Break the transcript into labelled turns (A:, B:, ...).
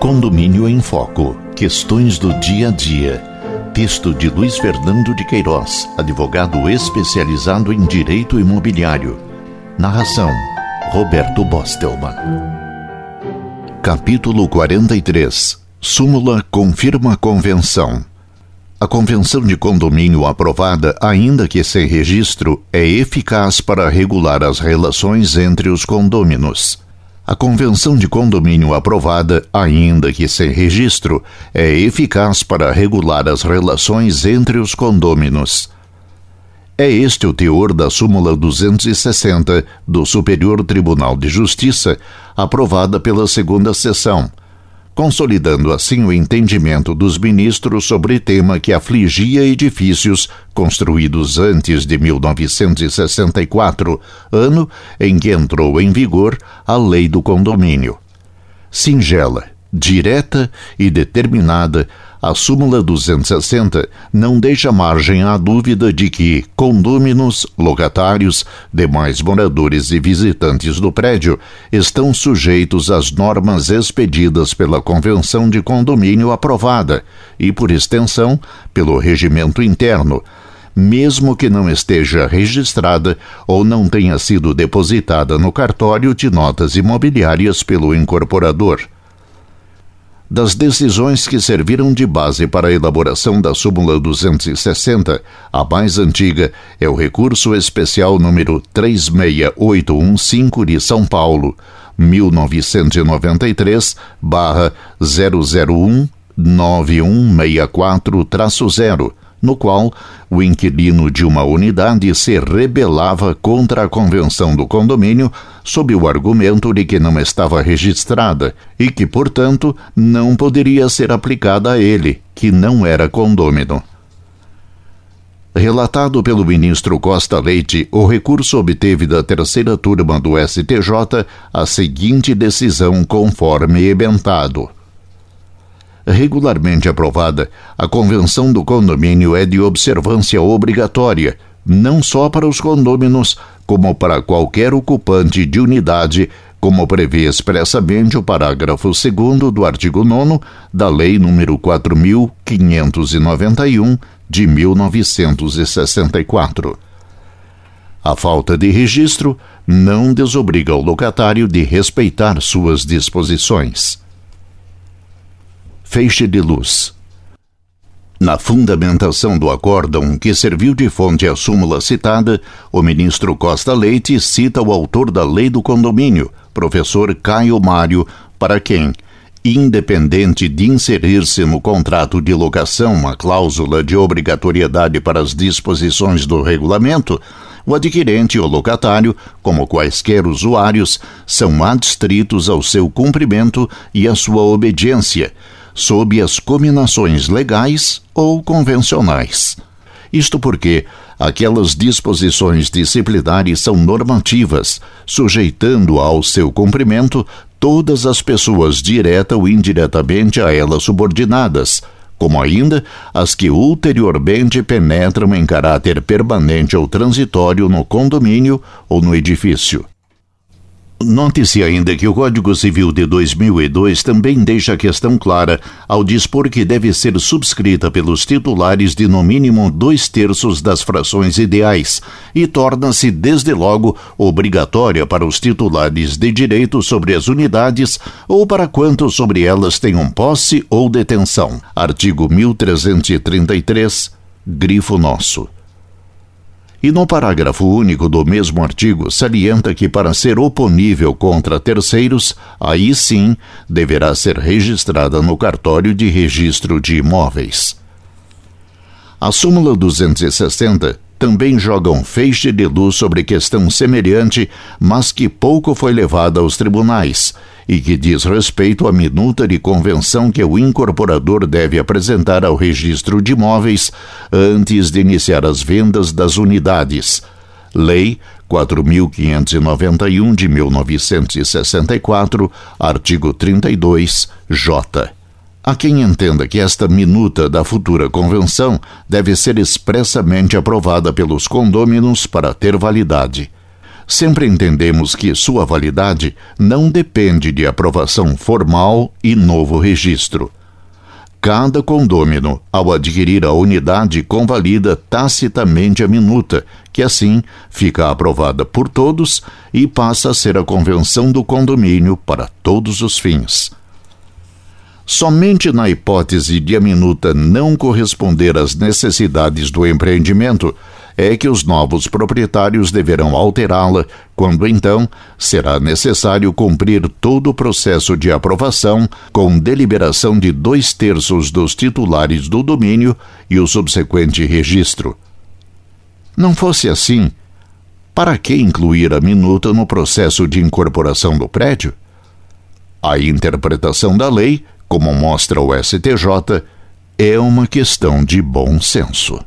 A: Condomínio em Foco. Questões do dia a dia. Texto de Luiz Fernando de Queiroz, advogado especializado em direito imobiliário. Narração: Roberto Bostelman. Capítulo 43. Súmula confirma a convenção. A convenção de condomínio aprovada, ainda que sem registro, é eficaz para regular as relações entre os condôminos. A convenção de condomínio aprovada, ainda que sem registro, é eficaz para regular as relações entre os condôminos. É este o teor da súmula 260 do Superior Tribunal de Justiça, aprovada pela segunda sessão consolidando assim o entendimento dos ministros sobre tema que afligia edifícios construídos antes de 1964, ano em que entrou em vigor a Lei do Condomínio. Singela, direta e determinada, a súmula 260 não deixa margem à dúvida de que condôminos, locatários, demais moradores e visitantes do prédio estão sujeitos às normas expedidas pela Convenção de Condomínio aprovada e, por extensão, pelo regimento interno, mesmo que não esteja registrada ou não tenha sido depositada no cartório de notas imobiliárias pelo incorporador das decisões que serviram de base para a elaboração da súmula 260, a mais antiga é o recurso especial número 36815 de São Paulo, 1993/001 9164-0 no qual o inquilino de uma unidade se rebelava contra a convenção do condomínio sob o argumento de que não estava registrada e que, portanto, não poderia ser aplicada a ele, que não era condômino. Relatado pelo ministro Costa Leite, o recurso obteve da terceira turma do STJ a seguinte decisão conforme ebentado regularmente aprovada, a Convenção do Condomínio é de observância obrigatória, não só para os condôminos, como para qualquer ocupante de unidade, como prevê expressamente o parágrafo 2 do artigo 9 da Lei nº 4591 de 1964. A falta de registro não desobriga o locatário de respeitar suas disposições feixe de luz. Na fundamentação do acórdão, que serviu de fonte à súmula citada, o ministro Costa Leite cita o autor da lei do condomínio, professor Caio Mário, para quem, independente de inserir-se no contrato de locação uma cláusula de obrigatoriedade para as disposições do regulamento, o adquirente ou locatário, como quaisquer usuários, são adstritos ao seu cumprimento e à sua obediência sob as cominações legais ou convencionais. Isto porque aquelas disposições disciplinares são normativas, sujeitando ao seu cumprimento todas as pessoas direta ou indiretamente a elas subordinadas, como ainda as que ulteriormente penetram em caráter permanente ou transitório no condomínio ou no edifício. Note-se ainda que o Código Civil de 2002 também deixa a questão clara ao dispor que deve ser subscrita pelos titulares de no mínimo dois terços das frações ideais e torna-se, desde logo, obrigatória para os titulares de direito sobre as unidades ou para quantos sobre elas tenham posse ou detenção. Artigo 1333, grifo nosso. E no parágrafo único do mesmo artigo, salienta que para ser oponível contra terceiros, aí sim deverá ser registrada no cartório de registro de imóveis. A súmula 260 também joga um feixe de luz sobre questão semelhante, mas que pouco foi levada aos tribunais, e que diz respeito à minuta de convenção que o incorporador deve apresentar ao registro de imóveis antes de iniciar as vendas das unidades. Lei 4591 de 1964, artigo 32, J. Há quem entenda que esta minuta da futura convenção deve ser expressamente aprovada pelos condôminos para ter validade. Sempre entendemos que sua validade não depende de aprovação formal e novo registro. Cada condômino, ao adquirir a unidade, convalida tacitamente a minuta, que assim fica aprovada por todos e passa a ser a convenção do condomínio para todos os fins. Somente na hipótese de a minuta não corresponder às necessidades do empreendimento é que os novos proprietários deverão alterá-la, quando então será necessário cumprir todo o processo de aprovação com deliberação de dois terços dos titulares do domínio e o subsequente registro. Não fosse assim, para que incluir a minuta no processo de incorporação do prédio? A interpretação da lei, como mostra o STJ, é uma questão de bom senso.